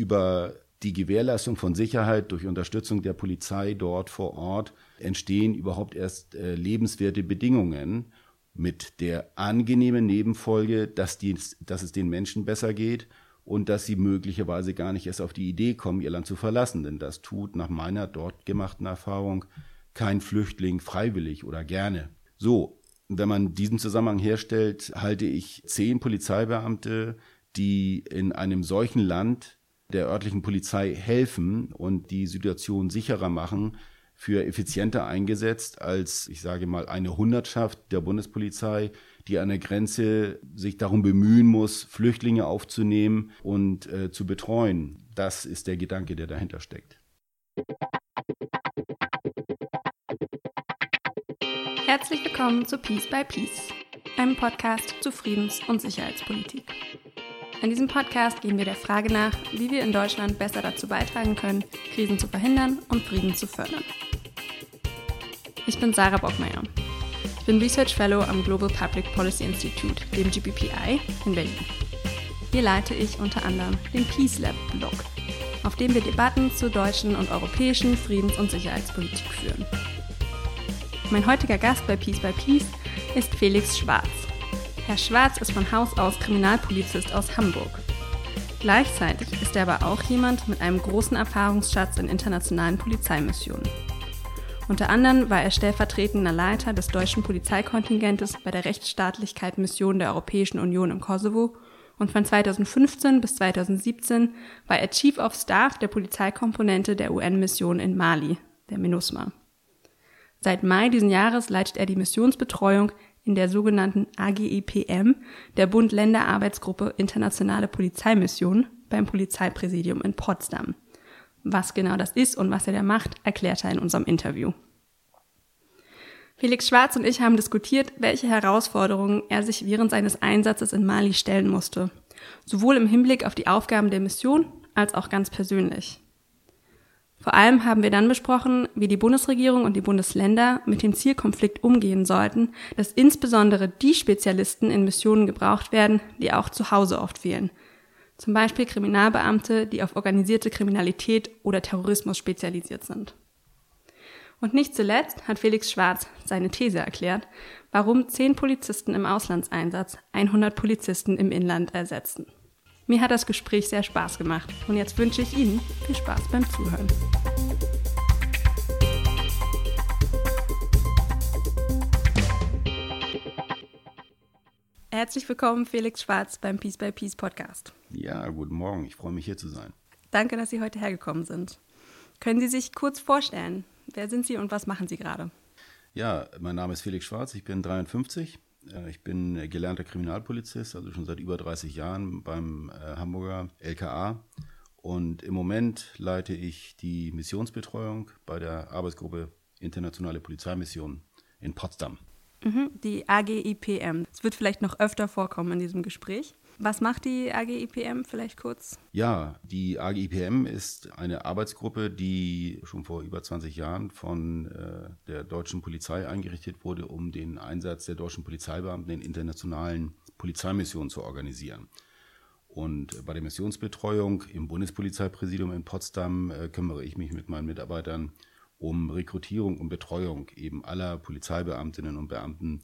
über die Gewährleistung von Sicherheit durch Unterstützung der Polizei dort vor Ort entstehen überhaupt erst äh, lebenswerte Bedingungen mit der angenehmen Nebenfolge, dass, die, dass es den Menschen besser geht und dass sie möglicherweise gar nicht erst auf die Idee kommen, ihr Land zu verlassen. Denn das tut nach meiner dort gemachten Erfahrung kein Flüchtling freiwillig oder gerne. So, wenn man diesen Zusammenhang herstellt, halte ich zehn Polizeibeamte, die in einem solchen Land der örtlichen Polizei helfen und die Situation sicherer machen, für effizienter eingesetzt als, ich sage mal, eine Hundertschaft der Bundespolizei, die an der Grenze sich darum bemühen muss, Flüchtlinge aufzunehmen und äh, zu betreuen. Das ist der Gedanke, der dahinter steckt. Herzlich willkommen zu Peace by Peace, einem Podcast zu Friedens- und Sicherheitspolitik. In diesem Podcast gehen wir der Frage nach, wie wir in Deutschland besser dazu beitragen können, Krisen zu verhindern und Frieden zu fördern. Ich bin Sarah Bockmeier. Ich bin Research Fellow am Global Public Policy Institute, dem GPPI, in Berlin. Hier leite ich unter anderem den Peace Lab Blog, auf dem wir Debatten zur deutschen und europäischen Friedens- und Sicherheitspolitik führen. Mein heutiger Gast bei Peace by Peace ist Felix Schwarz. Herr Schwarz ist von Haus aus Kriminalpolizist aus Hamburg. Gleichzeitig ist er aber auch jemand mit einem großen Erfahrungsschatz in internationalen Polizeimissionen. Unter anderem war er stellvertretender Leiter des deutschen Polizeikontingentes bei der Rechtsstaatlichkeit Mission der Europäischen Union im Kosovo und von 2015 bis 2017 war er Chief of Staff der Polizeikomponente der UN-Mission in Mali, der MINUSMA. Seit Mai diesen Jahres leitet er die Missionsbetreuung in der sogenannten AGIPM, der Bund-Länder-Arbeitsgruppe Internationale Polizeimission beim Polizeipräsidium in Potsdam. Was genau das ist und was er da macht, erklärt er in unserem Interview. Felix Schwarz und ich haben diskutiert, welche Herausforderungen er sich während seines Einsatzes in Mali stellen musste, sowohl im Hinblick auf die Aufgaben der Mission als auch ganz persönlich. Vor allem haben wir dann besprochen, wie die Bundesregierung und die Bundesländer mit dem Zielkonflikt umgehen sollten, dass insbesondere die Spezialisten in Missionen gebraucht werden, die auch zu Hause oft fehlen. Zum Beispiel Kriminalbeamte, die auf organisierte Kriminalität oder Terrorismus spezialisiert sind. Und nicht zuletzt hat Felix Schwarz seine These erklärt, warum zehn Polizisten im Auslandseinsatz 100 Polizisten im Inland ersetzen. Mir hat das Gespräch sehr Spaß gemacht und jetzt wünsche ich Ihnen viel Spaß beim Zuhören. Herzlich willkommen, Felix Schwarz, beim Peace by Peace Podcast. Ja, guten Morgen. Ich freue mich hier zu sein. Danke, dass Sie heute hergekommen sind. Können Sie sich kurz vorstellen? Wer sind Sie und was machen Sie gerade? Ja, mein Name ist Felix Schwarz. Ich bin 53 äh, ich bin gelernter Kriminalpolizist, also schon seit über 30 Jahren beim äh, Hamburger LKA. Und im Moment leite ich die Missionsbetreuung bei der Arbeitsgruppe Internationale Polizeimission in Potsdam. Mhm, die AGIPM. Es wird vielleicht noch öfter vorkommen in diesem Gespräch. Was macht die AGIPM vielleicht kurz? Ja, die AGIPM ist eine Arbeitsgruppe, die schon vor über 20 Jahren von äh, der deutschen Polizei eingerichtet wurde, um den Einsatz der deutschen Polizeibeamten in internationalen Polizeimissionen zu organisieren. Und bei der Missionsbetreuung im Bundespolizeipräsidium in Potsdam äh, kümmere ich mich mit meinen Mitarbeitern um Rekrutierung und Betreuung eben aller Polizeibeamtinnen und Beamten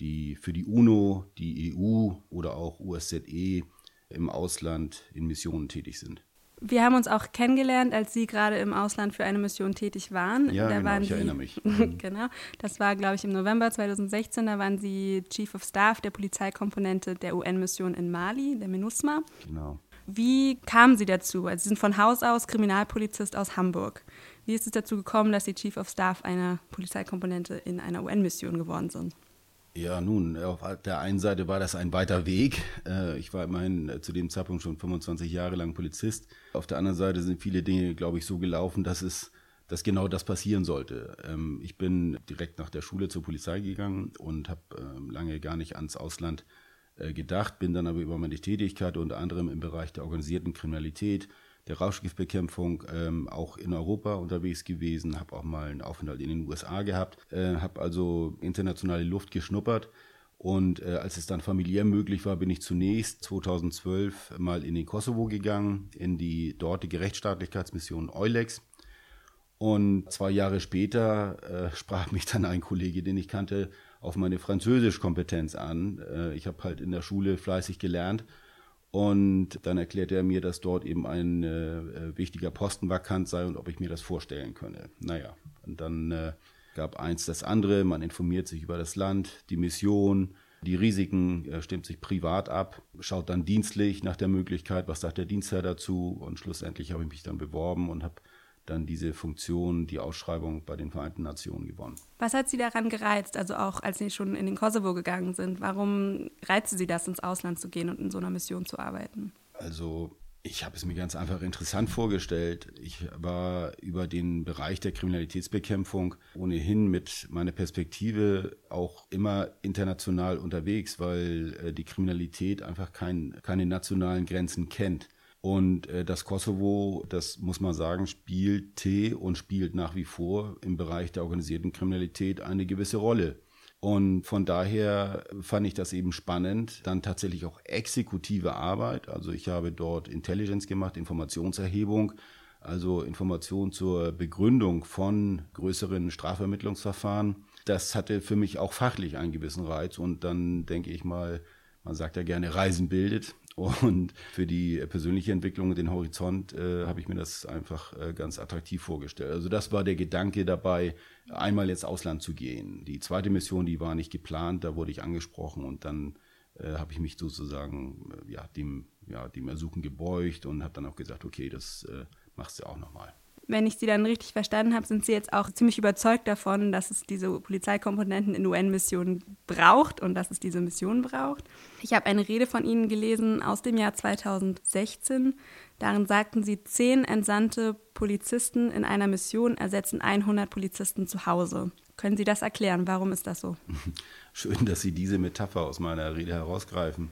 die für die UNO, die EU oder auch USZE im Ausland in Missionen tätig sind. Wir haben uns auch kennengelernt, als Sie gerade im Ausland für eine Mission tätig waren. Ja, da genau, waren ich Sie, erinnere mich. genau, das war, glaube ich, im November 2016. Da waren Sie Chief of Staff der Polizeikomponente der UN-Mission in Mali, der MINUSMA. Genau. Wie kamen Sie dazu? Also Sie sind von Haus aus Kriminalpolizist aus Hamburg. Wie ist es dazu gekommen, dass Sie Chief of Staff einer Polizeikomponente in einer UN-Mission geworden sind? Ja, nun, auf der einen Seite war das ein weiter Weg. Äh, ich war immerhin zu dem Zeitpunkt schon 25 Jahre lang Polizist. Auf der anderen Seite sind viele Dinge, glaube ich, so gelaufen, dass es dass genau das passieren sollte. Ähm, ich bin direkt nach der Schule zur Polizei gegangen und habe ähm, lange gar nicht ans Ausland äh, gedacht, bin dann aber über meine Tätigkeit unter anderem im Bereich der organisierten Kriminalität, der Rauschgiftbekämpfung ähm, auch in Europa unterwegs gewesen, habe auch mal einen Aufenthalt in den USA gehabt, äh, habe also internationale Luft geschnuppert Und äh, als es dann familiär möglich war, bin ich zunächst 2012 mal in den Kosovo gegangen, in die dortige Rechtsstaatlichkeitsmission Eulex. Und zwei Jahre später äh, sprach mich dann ein Kollege, den ich kannte, auf meine Französischkompetenz an. Äh, ich habe halt in der Schule fleißig gelernt und dann erklärte er mir, dass dort eben ein äh, wichtiger Posten vakant sei und ob ich mir das vorstellen könne. Naja, und dann äh, gab eins das andere. Man informiert sich über das Land, die Mission, die Risiken, äh, stimmt sich privat ab, schaut dann dienstlich nach der Möglichkeit, was sagt der Dienstherr dazu. Und schlussendlich habe ich mich dann beworben und habe dann diese Funktion, die Ausschreibung bei den Vereinten Nationen gewonnen. Was hat Sie daran gereizt, also auch als Sie schon in den Kosovo gegangen sind? Warum reizte Sie das, ins Ausland zu gehen und in so einer Mission zu arbeiten? Also ich habe es mir ganz einfach interessant vorgestellt. Ich war über den Bereich der Kriminalitätsbekämpfung ohnehin mit meiner Perspektive auch immer international unterwegs, weil äh, die Kriminalität einfach kein, keine nationalen Grenzen kennt. Und äh, das Kosovo, das muss man sagen, spielte und spielt nach wie vor im Bereich der organisierten Kriminalität eine gewisse Rolle. Und von daher fand ich das eben spannend. Dann tatsächlich auch exekutive Arbeit. Also ich habe dort Intelligence gemacht, Informationserhebung, also Information zur Begründung von größeren Strafvermittlungsverfahren. Das hatte für mich auch fachlich einen gewissen Reiz. Und dann denke ich mal, man sagt ja gerne, Reisen bildet. Und für die persönliche Entwicklung und den Horizont äh, habe ich mir das einfach äh, ganz attraktiv vorgestellt. Also das war der Gedanke dabei, einmal ins Ausland zu gehen. Die zweite Mission, die war nicht geplant, da wurde ich angesprochen und dann äh, habe ich mich sozusagen äh, ja, dem, ja, dem Ersuchen gebeugt und habe dann auch gesagt, okay, das äh, machst du auch nochmal wenn ich Sie dann richtig verstanden habe, sind Sie jetzt auch ziemlich überzeugt davon, dass es diese Polizeikomponenten in UN-Missionen braucht und dass es diese Mission braucht. Ich habe eine Rede von Ihnen gelesen aus dem Jahr 2016. Darin sagten Sie, zehn entsandte Polizisten in einer Mission ersetzen 100 Polizisten zu Hause. Können Sie das erklären? Warum ist das so? Schön, dass Sie diese Metapher aus meiner Rede herausgreifen.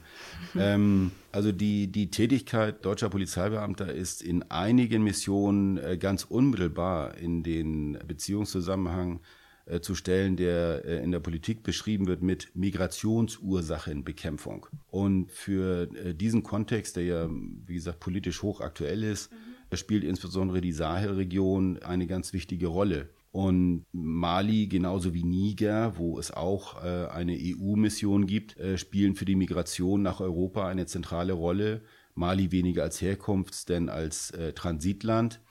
ähm, also die, die Tätigkeit deutscher Polizeibeamter ist in einigen Missionen äh, ganz unmittelbar in den Beziehungszusammenhang äh, zu stellen, der äh, in der Politik beschrieben wird mit Migrationsursachenbekämpfung. Und für diesen Kontext, der ja, wie gesagt, politisch hochaktuell ist, mhm. spielt insbesondere die Sahelregion eine ganz wichtige Rolle. Und Mali, genauso wie Niger, wo es auch äh, eine EU-Mission gibt, äh, spielen für die Migration nach Europa eine zentrale Rolle. Mali weniger als Herkunfts- denn als äh, Transitland.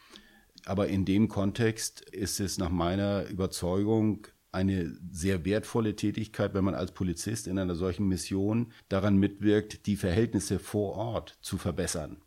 Aber in dem Kontext ist es nach meiner Überzeugung eine sehr wertvolle Tätigkeit, wenn man als Polizist in einer solchen Mission daran mitwirkt, die Verhältnisse vor Ort zu verbessern.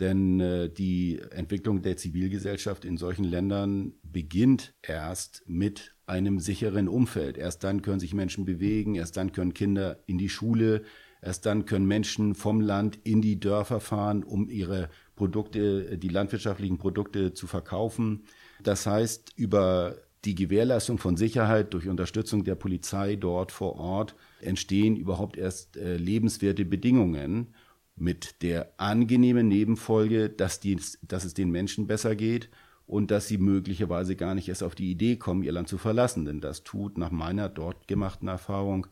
Denn äh, die Entwicklung der Zivilgesellschaft in solchen Ländern beginnt erst mit einem sicheren Umfeld. Erst dann können sich Menschen bewegen, erst dann können Kinder in die Schule, erst dann können Menschen vom Land in die Dörfer fahren, um ihre Produkte, die landwirtschaftlichen Produkte zu verkaufen. Das heißt, über die Gewährleistung von Sicherheit durch Unterstützung der Polizei dort vor Ort entstehen überhaupt erst äh, lebenswerte Bedingungen mit der angenehmen Nebenfolge, dass, die, dass es den Menschen besser geht und dass sie möglicherweise gar nicht erst auf die Idee kommen, ihr Land zu verlassen. Denn das tut nach meiner dort gemachten Erfahrung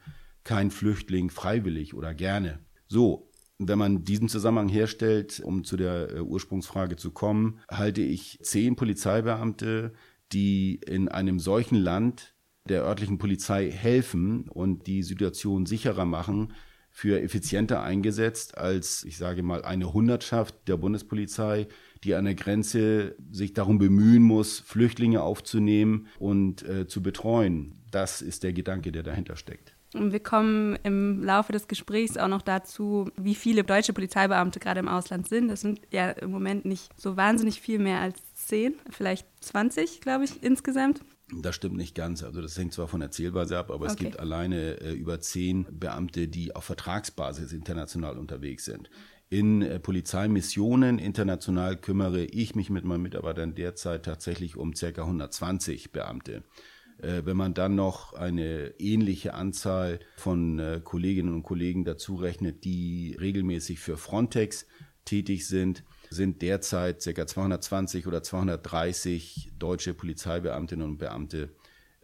kein Flüchtling freiwillig oder gerne. So, wenn man diesen Zusammenhang herstellt, um zu der äh, Ursprungsfrage zu kommen, halte ich zehn Polizeibeamte, die in einem solchen Land der örtlichen Polizei helfen und die Situation sicherer machen, für effizienter eingesetzt als, ich sage mal, eine Hundertschaft der Bundespolizei, die an der Grenze sich darum bemühen muss, Flüchtlinge aufzunehmen und äh, zu betreuen. Das ist der Gedanke, der dahinter steckt. Und wir kommen im Laufe des Gesprächs auch noch dazu, wie viele deutsche Polizeibeamte gerade im Ausland sind. Das sind ja im Moment nicht so wahnsinnig viel mehr als zehn, vielleicht 20, glaube ich, insgesamt. Das stimmt nicht ganz. Also das hängt zwar von der Zählweise ab, aber okay. es gibt alleine äh, über zehn Beamte, die auf Vertragsbasis international unterwegs sind. In äh, Polizeimissionen international kümmere ich mich mit meinen Mitarbeitern derzeit tatsächlich um ca. 120 Beamte. Äh, wenn man dann noch eine ähnliche Anzahl von äh, Kolleginnen und Kollegen dazu rechnet, die regelmäßig für Frontex tätig sind, sind derzeit ca. 220 oder 230 deutsche Polizeibeamtinnen und Beamte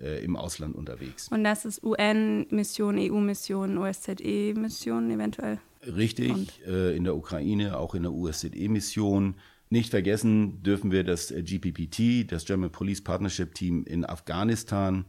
äh, im Ausland unterwegs. Und das ist UN-Mission, EU-Mission, OSZE-Mission eventuell? Richtig, äh, in der Ukraine, auch in der OSZE-Mission. Nicht vergessen dürfen wir das äh, GPPT, das German Police Partnership Team in Afghanistan,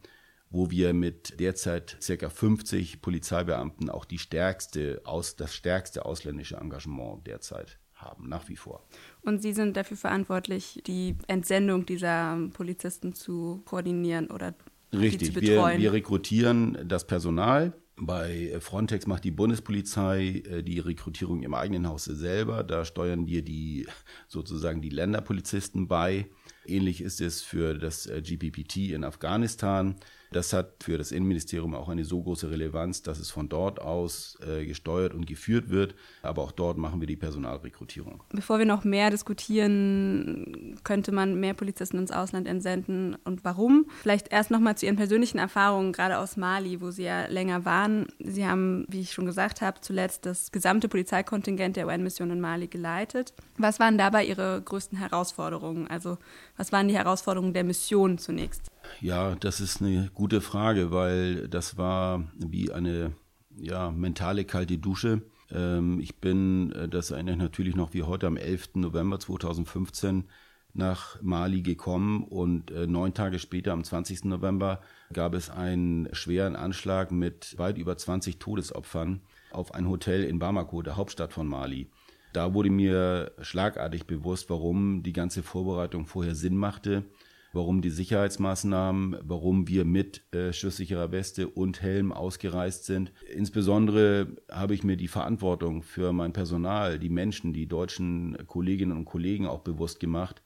wo wir mit derzeit ca. 50 Polizeibeamten auch die stärkste, aus, das stärkste ausländische Engagement derzeit haben, nach wie vor. Und Sie sind dafür verantwortlich, die Entsendung dieser Polizisten zu koordinieren oder Richtig, wir, wir rekrutieren das Personal. Bei Frontex macht die Bundespolizei äh, die Rekrutierung im eigenen Hause selber. Da steuern wir die sozusagen die Länderpolizisten bei. Ähnlich ist es für das äh, GPPT in Afghanistan. Das hat für das Innenministerium auch eine so große Relevanz, dass es von dort aus äh, gesteuert und geführt wird. Aber auch dort machen wir die Personalrekrutierung. Bevor wir noch mehr diskutieren, könnte man mehr Polizisten ins Ausland entsenden und warum? Vielleicht erst noch mal zu Ihren persönlichen Erfahrungen, gerade aus Mali, wo Sie ja länger waren. Sie haben, wie ich schon gesagt habe, zuletzt das gesamte Polizeikontingent der UN-Mission in Mali geleitet. Was waren dabei Ihre größten Herausforderungen? Also was waren die Herausforderungen der Mission zunächst? Ja, das ist eine gute Frage, weil das war wie eine ja, mentale kalte Dusche. Ähm, ich bin, äh, das erinnere ich natürlich noch wie heute, am 11. November 2015 nach Mali gekommen und äh, neun Tage später, am 20. November, gab es einen schweren Anschlag mit weit über 20 Todesopfern auf ein Hotel in Bamako, der Hauptstadt von Mali. Da wurde mir schlagartig bewusst, warum die ganze Vorbereitung vorher Sinn machte warum die Sicherheitsmaßnahmen, warum wir mit äh, schusssicherer Weste und Helm ausgereist sind. Insbesondere habe ich mir die Verantwortung für mein Personal, die Menschen, die deutschen Kolleginnen und Kollegen auch bewusst gemacht.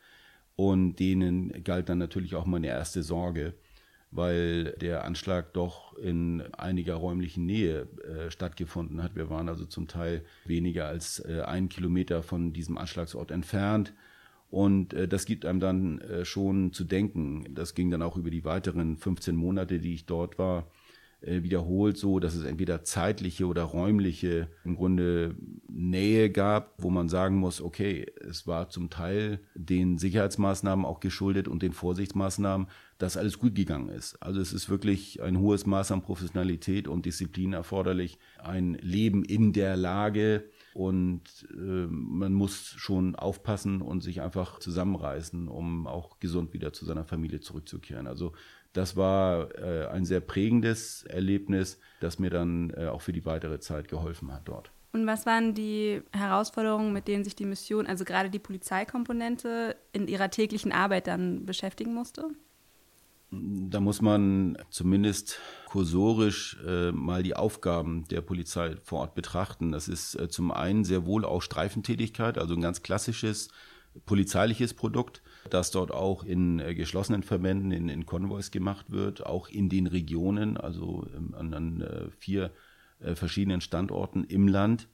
Und denen galt dann natürlich auch meine erste Sorge, weil der Anschlag doch in einiger räumlichen Nähe äh, stattgefunden hat. Wir waren also zum Teil weniger als äh, einen Kilometer von diesem Anschlagsort entfernt. Und äh, das gibt einem dann äh, schon zu denken. Das ging dann auch über die weiteren 15 Monate, die ich dort war, äh, wiederholt so, dass es entweder zeitliche oder räumliche im Grunde Nähe gab, wo man sagen muss, okay, es war zum Teil den Sicherheitsmaßnahmen auch geschuldet und den Vorsichtsmaßnahmen, dass alles gut gegangen ist. Also es ist wirklich ein hohes Maß an Professionalität und Disziplin erforderlich, ein Leben in der Lage, und äh, man muss schon aufpassen und sich einfach zusammenreißen, um auch gesund wieder zu seiner Familie zurückzukehren. Also das war äh, ein sehr prägendes Erlebnis, das mir dann äh, auch für die weitere Zeit geholfen hat dort. Und was waren die Herausforderungen, mit denen sich die Mission, also gerade die Polizeikomponente, in ihrer täglichen Arbeit dann beschäftigen musste? Da muss man zumindest kursorisch äh, mal die Aufgaben der Polizei vor Ort betrachten. Das ist äh, zum einen sehr wohl auch Streifentätigkeit, also ein ganz klassisches polizeiliches Produkt, das dort auch in äh, geschlossenen Verbänden, in, in Konvois gemacht wird, auch in den Regionen, also ähm, an, an äh, vier äh, verschiedenen Standorten im Land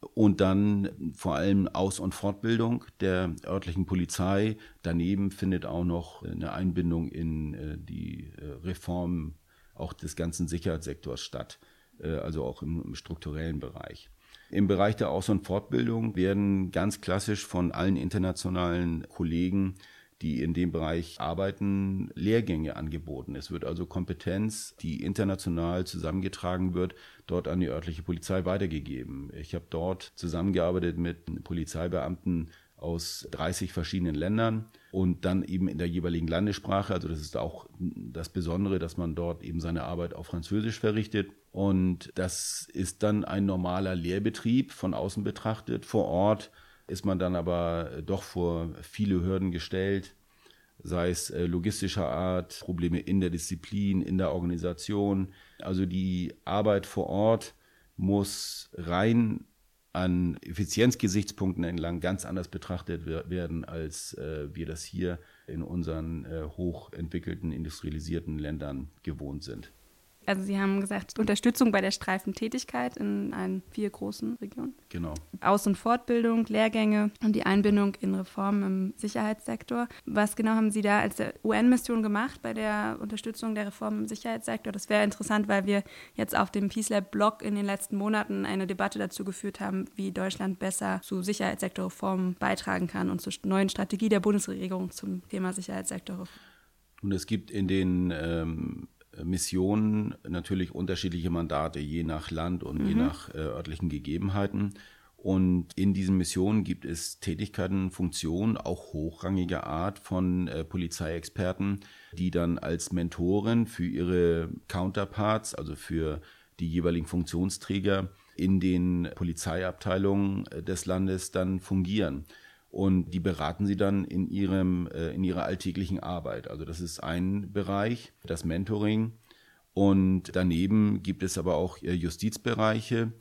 und dann vor allem Aus- und Fortbildung der örtlichen Polizei. Daneben findet auch noch eine Einbindung in äh, die äh, Reform auch des ganzen Sicherheitssektors statt, äh, also auch im, strukturellen Bereich. Im Bereich der Aus- und Fortbildung werden ganz klassisch von allen internationalen Kollegen die in dem Bereich arbeiten, Lehrgänge angeboten. Es wird also Kompetenz, die international zusammengetragen wird, dort an die örtliche Polizei weitergegeben. Ich habe dort zusammengearbeitet mit Polizeibeamten aus 30 verschiedenen Ländern und dann eben in der jeweiligen Landessprache. Also das ist auch das Besondere, dass man dort eben seine Arbeit auf Französisch verrichtet. Und das ist dann ein normaler Lehrbetrieb von außen betrachtet. Vor Ort ist man dann aber äh, doch vor viele Hürden gestellt, sei es äh, logistischer Art, Probleme in der Disziplin, in der Organisation. Also die Arbeit vor Ort muss rein an Effizienzgesichtspunkten entlang ganz anders betrachtet werden, als äh, wir das hier in unseren hochentwickelten, industrialisierten Ländern gewohnt sind also Sie haben gesagt, Unterstützung bei der Streifentätigkeit in allen vier großen Regionen. Genau. Aus- und Fortbildung, Lehrgänge und die Einbindung in Reformen im Sicherheitssektor. Was genau haben Sie da als UN-Mission gemacht bei der Unterstützung der Reformen im Sicherheitssektor? Das wäre interessant, weil wir jetzt auf dem Peace Lab Blog in den letzten Monaten eine Debatte dazu geführt haben, wie Deutschland besser zu Sicherheitssektorreformen beitragen kann und zur neuen Strategie der Bundesregierung zum Thema Sicherheitssektorreform. Und es gibt in den ähm, Missionen natürlich unterschiedliche Mandate, je nach Land und mhm. je nach äh, örtlichen Gegebenheiten. Und in diesen Missionen gibt es Tätigkeiten, Funktionen, auch hochrangiger Art von äh, Polizeiexperten, die dann als Mentoren für ihre Counterparts, also für die jeweiligen Funktionsträger in den Polizeiabteilungen äh, des Landes dann fungieren. Und die beraten sie dann in, ihrem, äh, in ihrer alltäglichen Arbeit. Also das ist ein Bereich, das Mentoring. Und daneben gibt es aber auch äh, Justizbereiche,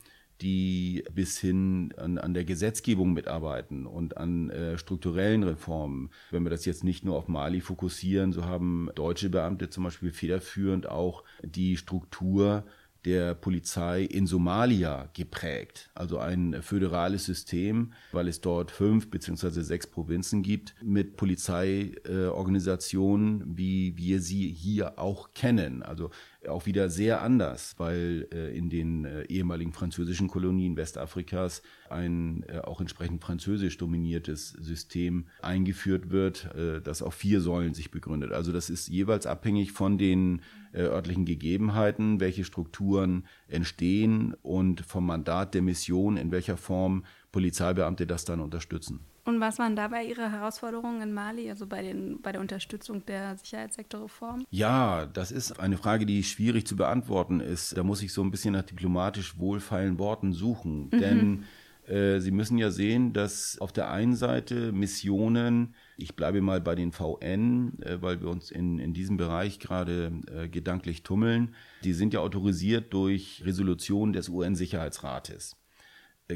die bis hin an, an der Gesetzgebung mitarbeiten und an äh, strukturellen Reformen. Wenn wir das jetzt nicht nur auf Mali fokussieren, so haben deutsche Beamte zum Beispiel federführend auch die Struktur der Polizei in Somalia geprägt. Also ein föderales System, weil es dort fünf beziehungsweise sechs Provinzen gibt mit Polizeiorganisationen, äh, wie wir sie hier auch kennen. Also auch wieder sehr anders, weil äh, in den äh, ehemaligen französischen Kolonien Westafrikas ein äh, auch entsprechend französisch dominiertes System eingeführt wird, äh, das auf vier Säulen sich begründet. Also das ist jeweils abhängig von den äh, örtlichen Gegebenheiten, welche Strukturen entstehen und vom Mandat der Mission, in welcher Form Polizeibeamte das dann unterstützen. Und was waren dabei Ihre Herausforderungen in Mali, also bei, den, bei der Unterstützung der Sicherheitssektorreform? Ja, das ist eine Frage, die schwierig zu beantworten ist. Da muss ich so ein bisschen nach diplomatisch wohlfeilen Worten suchen. Mhm. Denn äh, Sie müssen ja sehen, dass auf der einen Seite Missionen, ich bleibe mal bei den VN, äh, weil wir uns in, in diesem Bereich gerade äh, gedanklich tummeln, die sind ja autorisiert durch Resolutionen des UN-Sicherheitsrates.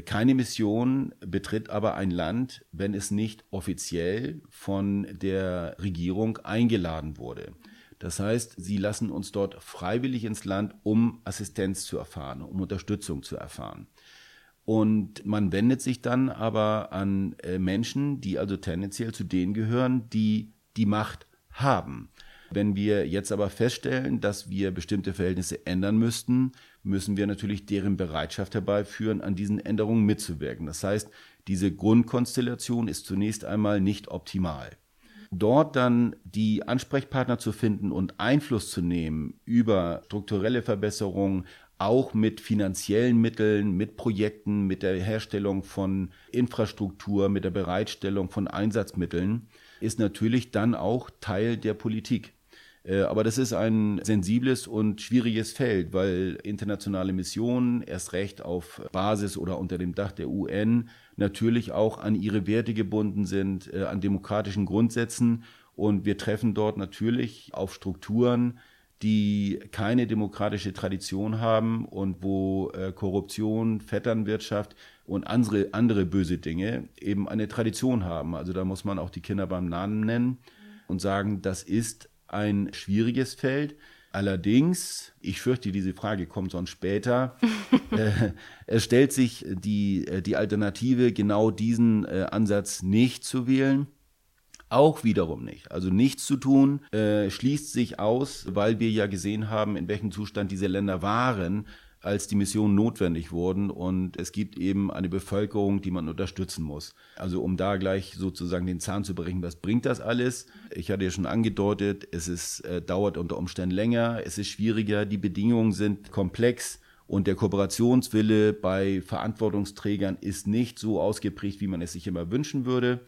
Keine Mission betritt aber ein Land, wenn es nicht offiziell von der Regierung eingeladen wurde. Das heißt, sie lassen uns dort freiwillig ins Land, um Assistenz zu erfahren, um Unterstützung zu erfahren. Und man wendet sich dann aber an äh, Menschen, die also tendenziell zu denen gehören, die die Macht haben. Wenn wir jetzt aber feststellen, dass wir bestimmte Verhältnisse ändern müssten, müssen wir natürlich deren Bereitschaft herbeiführen, an diesen Änderungen mitzuwirken. Das heißt, diese Grundkonstellation ist zunächst einmal nicht optimal. Dort dann die Ansprechpartner zu finden und Einfluss zu nehmen über strukturelle Verbesserungen, auch mit finanziellen Mitteln, mit Projekten, mit der Herstellung von Infrastruktur, mit der Bereitstellung von Einsatzmitteln, ist natürlich dann auch Teil der Politik. Äh, aber das ist ein sensibles und schwieriges Feld, weil internationale Missionen erst recht auf Basis oder unter dem Dach der UN natürlich auch an ihre Werte gebunden sind, äh, an demokratischen Grundsätzen. Und wir treffen dort natürlich auf Strukturen, die keine demokratische Tradition haben und wo äh, Korruption, Vetternwirtschaft und andere, andere böse Dinge eben eine Tradition haben. Also da muss man auch die Kinder beim Namen nennen und sagen, das ist ein schwieriges Feld. Allerdings, ich fürchte, diese Frage kommt sonst später. äh, es stellt sich die, äh, die Alternative, genau diesen äh, Ansatz nicht zu wählen. Auch wiederum nicht. Also nichts zu tun äh, schließt sich aus, weil wir ja gesehen haben, in welchem Zustand diese Länder waren, als die Missionen notwendig wurden. Und es gibt eben eine Bevölkerung, die man unterstützen muss. Also um da gleich sozusagen den Zahn zu brechen, was bringt das alles? Ich hatte ja schon angedeutet, es ist, äh, dauert unter Umständen länger, es ist schwieriger, die Bedingungen sind komplex. Und der Kooperationswille bei Verantwortungsträgern ist nicht so ausgeprägt, wie man es sich immer wünschen würde.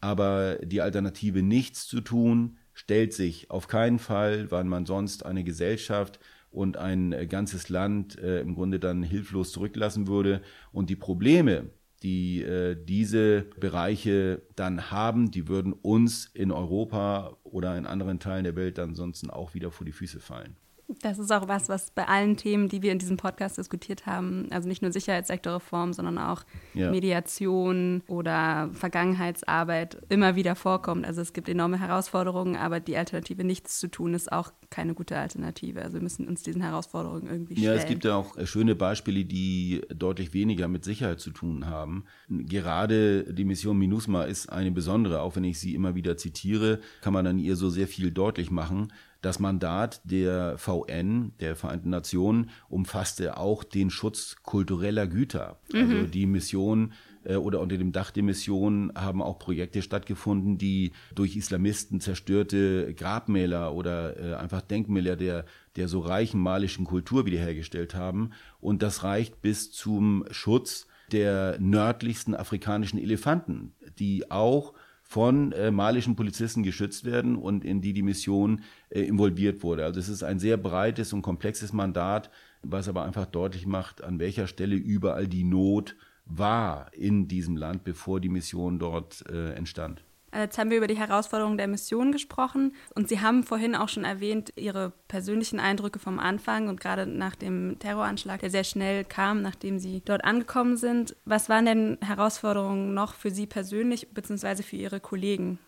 Aber die Alternative, nichts zu tun, stellt sich auf keinen Fall, weil man sonst eine Gesellschaft und ein äh, ganzes Land äh, im Grunde dann hilflos zurücklassen würde. Und die Probleme, die äh, diese Bereiche dann haben, die würden uns in Europa oder in anderen Teilen der Welt dann sonst auch wieder vor die Füße fallen. Das ist auch was, was bei allen Themen, die wir in diesem Podcast diskutiert haben, also nicht nur Sicherheitssektorreform, sondern auch ja. Mediation oder Vergangenheitsarbeit immer wieder vorkommt. Also es gibt enorme Herausforderungen, aber die Alternative, nichts zu tun, ist auch keine gute Alternative. Also wir müssen uns diesen Herausforderungen irgendwie stellen. Ja, es gibt ja auch äh, schöne Beispiele, die deutlich weniger mit Sicherheit zu tun haben. Gerade die Mission MINUSMA ist eine besondere, auch wenn ich sie immer wieder zitiere, kann man an ihr so sehr viel deutlich machen. Das Mandat der VN, der Vereinten Nationen, umfasste auch den Schutz kultureller Güter. Also mhm. Also die Mission äh, oder unter dem Dach der Mission haben auch Projekte stattgefunden, die durch Islamisten zerstörte Grabmäler oder äh, einfach Denkmäler der, der so reichen malischen Kultur wiederhergestellt haben. Und das reicht bis zum Schutz der nördlichsten afrikanischen Elefanten, die auch von äh, malischen Polizisten geschützt werden und in die die Mission äh, involviert wurde. Also es ist ein sehr breites und komplexes Mandat, was aber einfach deutlich macht, an welcher Stelle überall die Not war in diesem Land, bevor die Mission dort äh, entstand. Jetzt haben wir über die Herausforderungen der Mission gesprochen und Sie haben vorhin auch schon erwähnt, Ihre persönlichen Eindrücke vom Anfang und gerade nach dem Terroranschlag, der sehr schnell kam, nachdem Sie dort angekommen sind. Was waren denn Herausforderungen noch für Sie persönlich bzw. für Ihre Kollegen?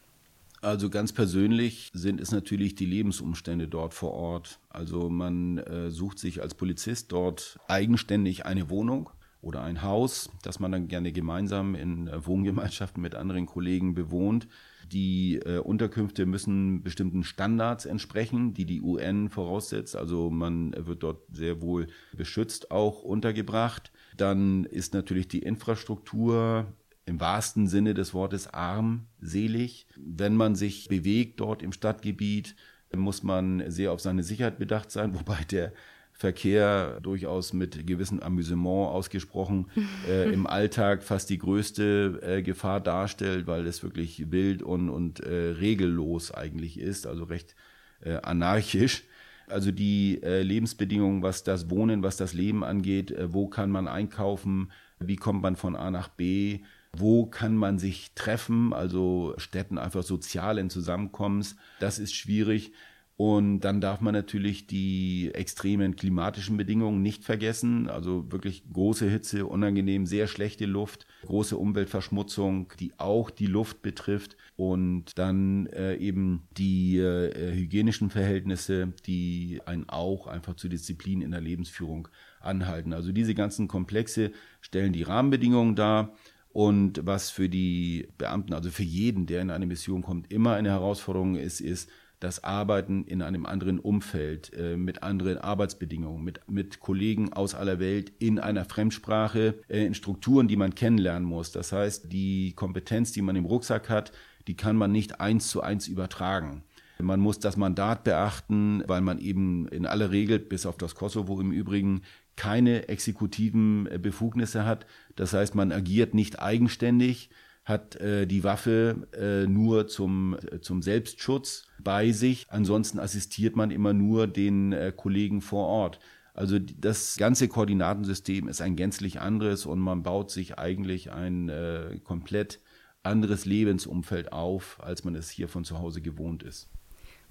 Also ganz persönlich sind es natürlich die Lebensumstände dort vor Ort. Also man äh, sucht sich als Polizist dort eigenständig eine Wohnung oder ein Haus, das man dann gerne gemeinsam in äh, Wohngemeinschaften mit anderen Kollegen bewohnt. Die äh, Unterkünfte müssen bestimmten Standards entsprechen, die die UN voraussetzt. Also man wird dort sehr wohl beschützt auch untergebracht. Dann ist natürlich die Infrastruktur im wahrsten Sinne des Wortes armselig. Wenn man sich bewegt dort im Stadtgebiet, muss man sehr auf seine Sicherheit bedacht sein, wobei der Verkehr durchaus mit gewissem Amüsement ausgesprochen äh, im Alltag fast die größte äh, Gefahr darstellt, weil es wirklich wild und, und äh, regellos eigentlich ist, also recht äh, anarchisch. Also die äh, Lebensbedingungen, was das Wohnen, was das Leben angeht, äh, wo kann man einkaufen, wie kommt man von A nach B, wo kann man sich treffen, also Städten einfach sozialen Zusammenkommens, das ist schwierig. Und dann darf man natürlich die extremen klimatischen Bedingungen nicht vergessen. Also wirklich große Hitze, unangenehm, sehr schlechte Luft, große Umweltverschmutzung, die auch die Luft betrifft. Und dann äh, eben die äh, hygienischen Verhältnisse, die einen auch einfach zur Disziplin in der Lebensführung anhalten. Also diese ganzen Komplexe stellen die Rahmenbedingungen dar. Und was für die Beamten, also für jeden, der in eine Mission kommt, immer eine Herausforderung ist, ist, das Arbeiten in einem anderen Umfeld, äh, mit anderen Arbeitsbedingungen, mit, mit Kollegen aus aller Welt in einer Fremdsprache, äh, in Strukturen, die man kennenlernen muss. Das heißt, die Kompetenz, die man im Rucksack hat, die kann man nicht eins zu eins übertragen. Man muss das Mandat beachten, weil man eben in aller Regel, bis auf das Kosovo im Übrigen, keine exekutiven äh, Befugnisse hat. Das heißt, man agiert nicht eigenständig, hat äh, die Waffe äh, nur zum, äh, zum Selbstschutz bei sich. Ansonsten assistiert man immer nur den äh, Kollegen vor Ort. Also das ganze Koordinatensystem ist ein gänzlich anderes und man baut sich eigentlich ein äh, komplett anderes Lebensumfeld auf, als man es hier von zu Hause gewohnt ist.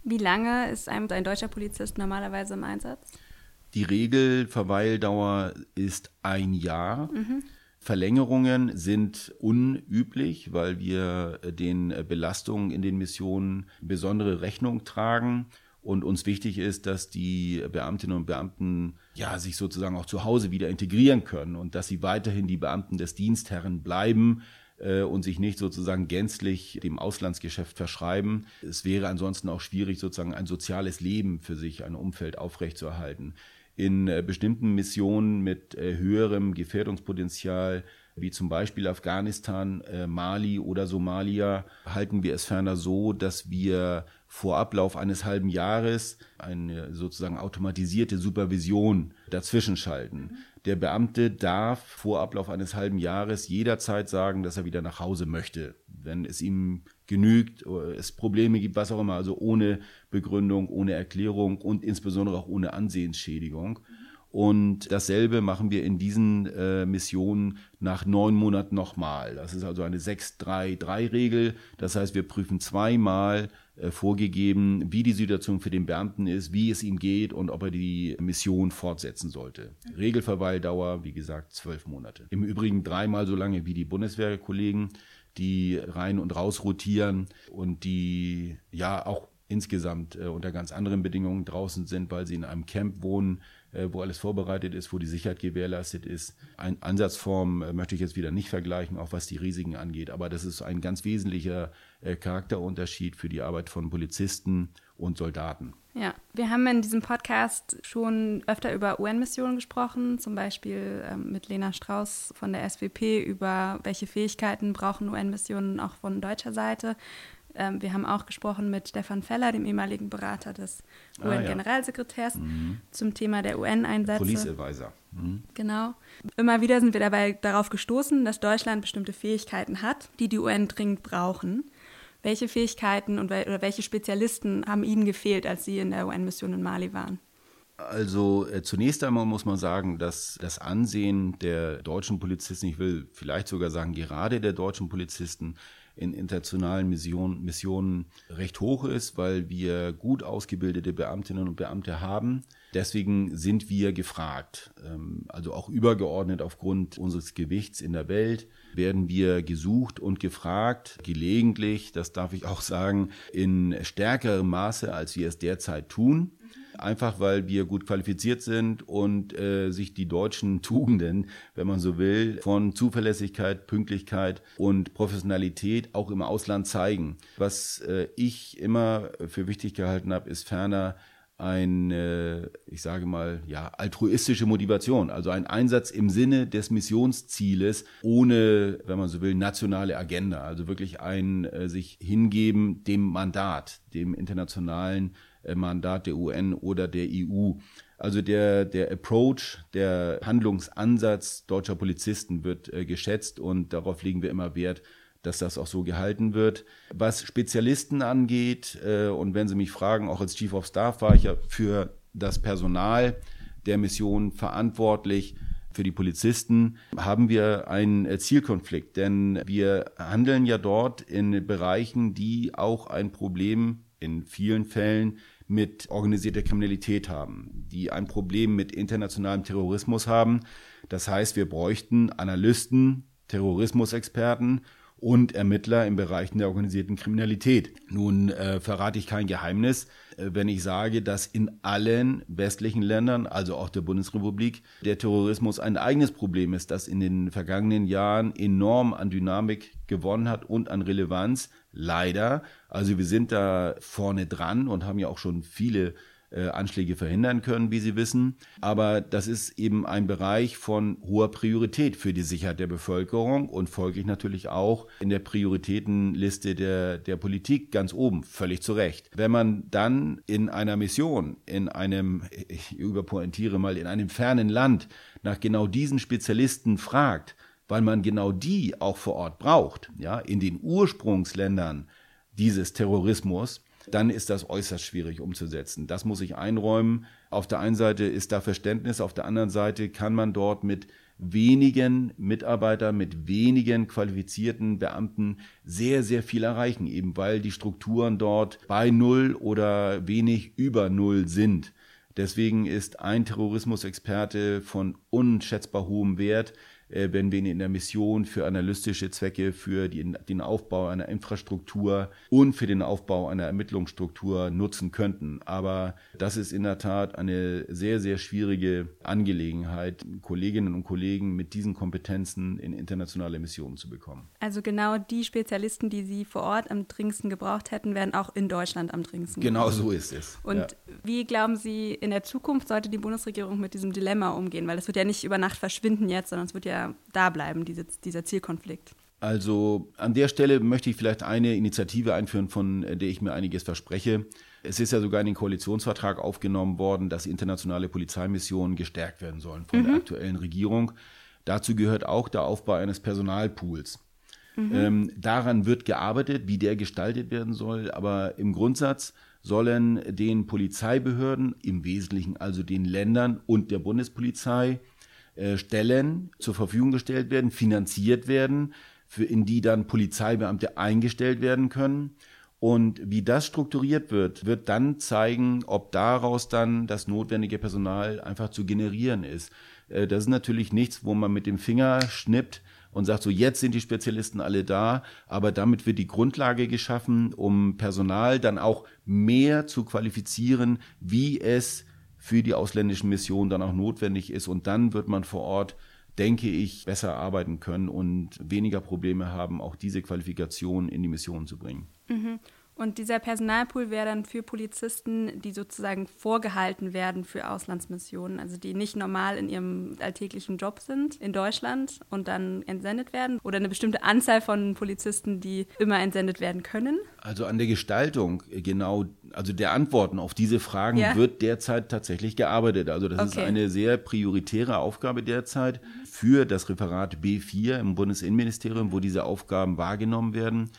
Wie lange ist ein, ein deutscher Polizist normalerweise im Einsatz? Die Regelverweildauer ist ein Jahr. Mhm. Verlängerungen sind unüblich, weil wir den Belastungen in den Missionen besondere Rechnung tragen. Und uns wichtig ist, dass die Beamtinnen und Beamten ja sich sozusagen auch zu Hause wieder integrieren können und dass sie weiterhin die Beamten des Dienstherren bleiben äh, und sich nicht sozusagen gänzlich dem Auslandsgeschäft verschreiben. Es wäre ansonsten auch schwierig, sozusagen ein soziales Leben für sich, ein Umfeld aufrechtzuerhalten in äh, bestimmten Missionen mit äh, höherem Gefährdungspotenzial, wie zum Beispiel Afghanistan, äh, Mali oder Somalia, halten wir es ferner so, dass wir vor Ablauf eines halben Jahres eine sozusagen automatisierte Supervision dazwischen schalten. Der Beamte darf vor Ablauf eines halben Jahres jederzeit sagen, dass er wieder nach Hause möchte, wenn es ihm genügt, es Probleme gibt, was auch immer, also ohne Begründung, ohne Erklärung und insbesondere auch ohne Ansehensschädigung. Und dasselbe machen wir in diesen äh, Missionen nach neun Monaten nochmal. Das ist also eine 6-3-3-Regel. Das heißt, wir prüfen zweimal äh, vorgegeben, wie die Situation für den Beamten ist, wie es ihm geht und ob er die Mission fortsetzen sollte. Regelverweildauer, wie gesagt, zwölf Monate. Im Übrigen dreimal so lange wie die Bundeswehrkollegen die rein und raus rotieren und die ja auch insgesamt äh, unter ganz anderen Bedingungen draußen sind, weil sie in einem Camp wohnen, äh, wo alles vorbereitet ist, wo die Sicherheit gewährleistet ist. Ein Ansatzform äh, möchte ich jetzt wieder nicht vergleichen, auch was die Risiken angeht, aber das ist ein ganz wesentlicher äh, Charakterunterschied für die Arbeit von Polizisten und Soldaten. Ja, wir haben in diesem Podcast schon öfter über UN-Missionen gesprochen, zum Beispiel ähm, mit Lena Strauß von der SWP über welche Fähigkeiten brauchen UN-Missionen auch von deutscher Seite. Ähm, wir haben auch gesprochen mit Stefan Feller, dem ehemaligen Berater des ah, UN-Generalsekretärs, ja. mhm. zum Thema der UN-Einsätze. Police Advisor. Mhm. Genau. Immer wieder sind wir dabei darauf gestoßen, dass Deutschland bestimmte Fähigkeiten hat, die die UN dringend brauchen. Welche Fähigkeiten und wel oder welche Spezialisten haben Ihnen gefehlt, als Sie in der UN-Mission in Mali waren? Also äh, zunächst einmal muss man sagen, dass das Ansehen der deutschen Polizisten, ich will vielleicht sogar sagen gerade der deutschen Polizisten, in internationalen Missionen, Missionen recht hoch ist, weil wir gut ausgebildete Beamtinnen und Beamte haben. Deswegen sind wir gefragt. Ähm, also auch übergeordnet aufgrund unseres Gewichts in der Welt werden wir gesucht und gefragt, gelegentlich, das darf ich auch sagen, in stärkerem Maße, als wir es derzeit tun einfach weil wir gut qualifiziert sind und äh, sich die deutschen Tugenden, wenn man so will, von Zuverlässigkeit, Pünktlichkeit und Professionalität auch im Ausland zeigen. Was äh, ich immer für wichtig gehalten habe, ist ferner eine, ich sage mal, ja, altruistische Motivation, also ein Einsatz im Sinne des Missionszieles, ohne, wenn man so will, nationale Agenda, also wirklich ein äh, sich hingeben dem Mandat, dem internationalen Mandat der UN oder der EU. Also der, der Approach, der Handlungsansatz deutscher Polizisten wird äh, geschätzt und darauf legen wir immer Wert, dass das auch so gehalten wird. Was Spezialisten angeht, äh, und wenn Sie mich fragen, auch als Chief of Staff war ich ja für das Personal der Mission verantwortlich. Für die Polizisten haben wir einen äh, Zielkonflikt, denn wir handeln ja dort in Bereichen, die auch ein Problem in vielen Fällen mit organisierter Kriminalität haben, die ein Problem mit internationalem Terrorismus haben. Das heißt, wir bräuchten Analysten, Terrorismusexperten und Ermittler in Bereichen der organisierten Kriminalität. Nun äh, verrate ich kein Geheimnis, äh, wenn ich sage, dass in allen westlichen Ländern, also auch der Bundesrepublik, der Terrorismus ein eigenes Problem ist, das in den vergangenen Jahren enorm an Dynamik gewonnen hat und an Relevanz. Leider. Also wir sind da vorne dran und haben ja auch schon viele äh, Anschläge verhindern können, wie Sie wissen. Aber das ist eben ein Bereich von hoher Priorität für die Sicherheit der Bevölkerung und folglich natürlich auch in der Prioritätenliste der, der Politik ganz oben, völlig zu Recht. Wenn man dann in einer Mission, in einem, ich überpointiere mal, in einem fernen Land nach genau diesen Spezialisten fragt, weil man genau die auch vor Ort braucht, ja, in den Ursprungsländern dieses Terrorismus, dann ist das äußerst schwierig umzusetzen. Das muss ich einräumen. Auf der einen Seite ist da Verständnis, auf der anderen Seite kann man dort mit wenigen Mitarbeitern, mit wenigen qualifizierten Beamten sehr, sehr viel erreichen, eben weil die Strukturen dort bei Null oder wenig über Null sind. Deswegen ist ein Terrorismusexperte von unschätzbar hohem Wert, wenn wir ihn in der Mission für analytische Zwecke, für die, den Aufbau einer Infrastruktur und für den Aufbau einer Ermittlungsstruktur nutzen könnten. Aber das ist in der Tat eine sehr, sehr schwierige Angelegenheit, Kolleginnen und Kollegen mit diesen Kompetenzen in internationale Missionen zu bekommen. Also genau die Spezialisten, die Sie vor Ort am dringendsten gebraucht hätten, werden auch in Deutschland am dringendsten Genau gebraucht. so ist es. Und ja. wie glauben Sie, in der Zukunft sollte die Bundesregierung mit diesem Dilemma umgehen? Weil es wird ja nicht über Nacht verschwinden jetzt, sondern es wird ja da bleiben, diese, dieser Zielkonflikt? Also an der Stelle möchte ich vielleicht eine Initiative einführen, von der ich mir einiges verspreche. Es ist ja sogar in den Koalitionsvertrag aufgenommen worden, dass internationale Polizeimissionen gestärkt werden sollen von mhm. der aktuellen Regierung. Dazu gehört auch der Aufbau eines Personalpools. Mhm. Ähm, daran wird gearbeitet, wie der gestaltet werden soll, aber im Grundsatz sollen den Polizeibehörden, im Wesentlichen also den Ländern und der Bundespolizei, Stellen zur Verfügung gestellt werden, finanziert werden, für, in die dann Polizeibeamte eingestellt werden können. Und wie das strukturiert wird, wird dann zeigen, ob daraus dann das notwendige Personal einfach zu generieren ist. Äh, das ist natürlich nichts, wo man mit dem Finger schnippt und sagt so, jetzt sind die Spezialisten alle da, aber damit wird die Grundlage geschaffen, um Personal dann auch mehr zu qualifizieren, wie es für die ausländischen Missionen dann auch notwendig ist. Und dann wird man vor Ort denke ich, besser arbeiten können und weniger Probleme haben, auch diese Qualifikation in die Mission zu bringen. Mhm. Und dieser Personalpool wäre dann für Polizisten, die sozusagen vorgehalten werden für Auslandsmissionen, also die nicht normal in ihrem alltäglichen Job sind in Deutschland und dann entsendet werden oder eine bestimmte Anzahl von Polizisten, die immer entsendet werden können? Also an der Gestaltung genau, also der Antworten auf diese Fragen ja. wird derzeit tatsächlich gearbeitet. Also das okay. ist eine sehr prioritäre Aufgabe derzeit für das Referat B4 im Bundesinnenministerium, wo diese Aufgaben wahrgenommen werden.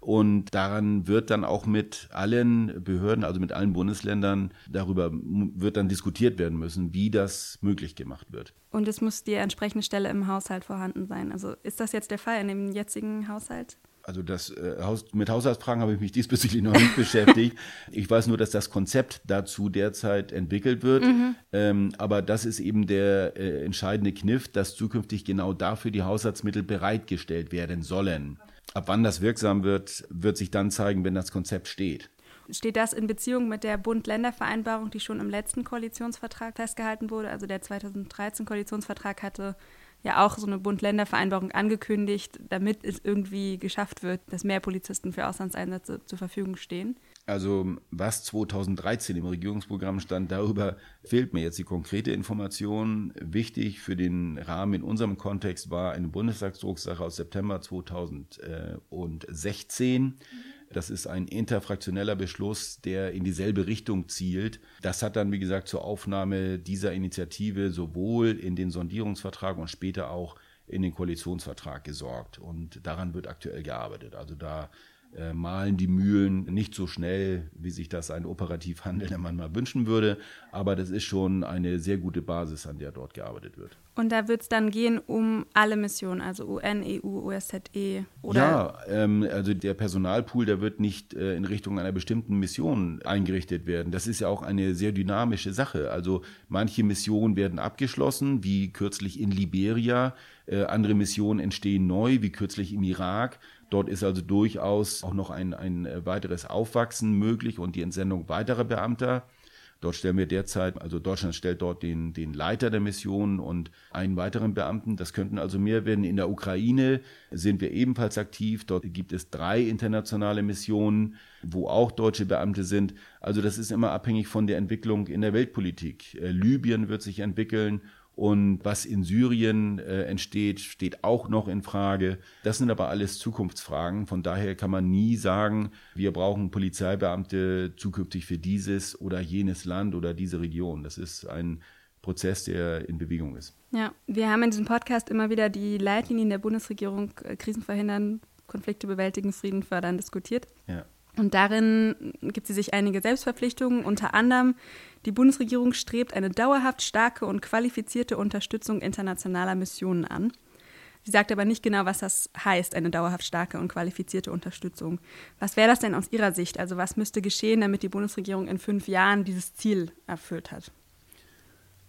Und daran wird dann auch mit allen Behörden, also mit allen Bundesländern, darüber wird dann diskutiert werden müssen, wie das möglich gemacht wird. Und es muss die entsprechende Stelle im Haushalt vorhanden sein. Also ist das jetzt der Fall in dem jetzigen Haushalt? Also das äh, mit Haushaltsfragen habe ich mich diesbezüglich noch nicht beschäftigt. Ich weiß nur, dass das Konzept dazu derzeit entwickelt wird. Mhm. Ähm, aber das ist eben der äh, entscheidende Kniff, dass zukünftig genau dafür die Haushaltsmittel bereitgestellt werden sollen. Ab wann das wirksam wird, wird sich dann zeigen, wenn das Konzept steht. Steht das in Beziehung mit der Bund-Länder-Vereinbarung, die schon im letzten Koalitionsvertrag festgehalten wurde? Also der 2013 Koalitionsvertrag hatte ja auch so eine Bund-Länder-Vereinbarung angekündigt, damit es irgendwie geschafft wird, dass mehr Polizisten für Auslandseinsätze zur Verfügung stehen. Also was 2013 im Regierungsprogramm stand, darüber fehlt mir jetzt die konkrete Information. Wichtig für den Rahmen in unserem Kontext war eine Bundestagsdrucksache aus September 2016. Das ist ein interfraktioneller Beschluss, der in dieselbe Richtung zielt. Das hat dann, wie gesagt, zur Aufnahme dieser Initiative sowohl in den Sondierungsvertrag und später auch in den Koalitionsvertrag gesorgt. Und daran wird aktuell gearbeitet. Also da äh, malen die Mühlen nicht so schnell, wie sich das ein operativ Handelnder manchmal wünschen würde. Aber das ist schon eine sehr gute Basis, an der dort gearbeitet wird. Und da wird es dann gehen um alle Missionen, also UN, EU, OSZE oder? Ja, ähm, also der Personalpool, der wird nicht äh, in Richtung einer bestimmten Mission eingerichtet werden. Das ist ja auch eine sehr dynamische Sache. Also manche Missionen werden abgeschlossen, wie kürzlich in Liberia. Äh, andere Missionen entstehen neu, wie kürzlich im Irak. Dort ist also durchaus auch noch ein, ein äh, weiteres Aufwachsen möglich und die Entsendung weiterer Beamter. Dort stellen wir derzeit, also Deutschland stellt dort den, den Leiter der Mission und einen weiteren Beamten. Das könnten also mehr werden. In der Ukraine sind wir ebenfalls aktiv. Dort gibt es drei internationale Missionen, wo auch deutsche Beamte sind. Also das ist immer abhängig von der Entwicklung in der Weltpolitik. Äh, Libyen wird sich entwickeln und was in Syrien äh, entsteht, steht auch noch in Frage. Das sind aber alles Zukunftsfragen. Von daher kann man nie sagen, wir brauchen Polizeibeamte zukünftig für dieses oder jenes Land oder diese Region. Das ist ein Prozess, der in Bewegung ist. Ja, wir haben in diesem Podcast immer wieder die Leitlinien der Bundesregierung äh, Krisen verhindern, Konflikte bewältigen, Frieden fördern diskutiert. Ja. Und darin gibt sie sich einige Selbstverpflichtungen, unter anderem die Bundesregierung strebt eine dauerhaft starke und qualifizierte Unterstützung internationaler Missionen an. Sie sagt aber nicht genau, was das heißt, eine dauerhaft starke und qualifizierte Unterstützung. Was wäre das denn aus Ihrer Sicht? Also was müsste geschehen, damit die Bundesregierung in fünf Jahren dieses Ziel erfüllt hat?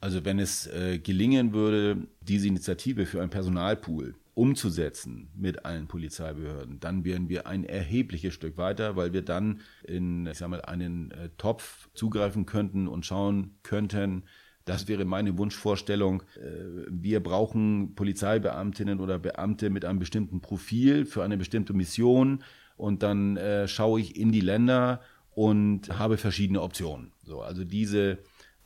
Also wenn es äh, gelingen würde, diese Initiative für einen Personalpool umzusetzen mit allen Polizeibehörden, dann wären wir ein erhebliches Stück weiter, weil wir dann in ich sag mal, einen äh, Topf zugreifen könnten und schauen könnten, das wäre meine Wunschvorstellung. Äh, wir brauchen Polizeibeamtinnen oder Beamte mit einem bestimmten Profil für eine bestimmte Mission und dann äh, schaue ich in die Länder und habe verschiedene Optionen. So, also diese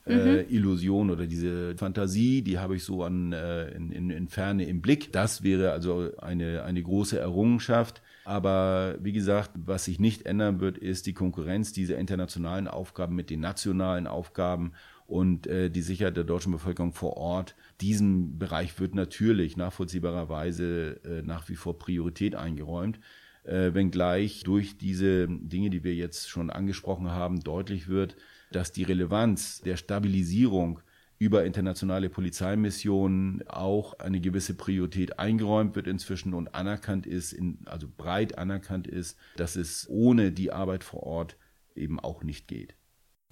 äh, mhm. Illusion oder diese Fantasie, die habe ich so an, äh, in, in, in Ferne im Blick. Das wäre also eine, eine große Errungenschaft. Aber wie gesagt, was sich nicht ändern wird, ist die Konkurrenz dieser internationalen Aufgaben mit den nationalen Aufgaben und äh, die Sicherheit der deutschen Bevölkerung vor Ort. Diesem Bereich wird natürlich nachvollziehbarerweise äh, nach wie vor Priorität eingeräumt. Äh, wenngleich durch diese Dinge, die wir jetzt schon angesprochen haben, deutlich wird, dass die Relevanz der Stabilisierung über internationale Polizeimissionen auch eine gewisse Priorität eingeräumt wird inzwischen und anerkannt ist, in, also breit anerkannt ist, dass es ohne die Arbeit vor Ort eben auch nicht geht.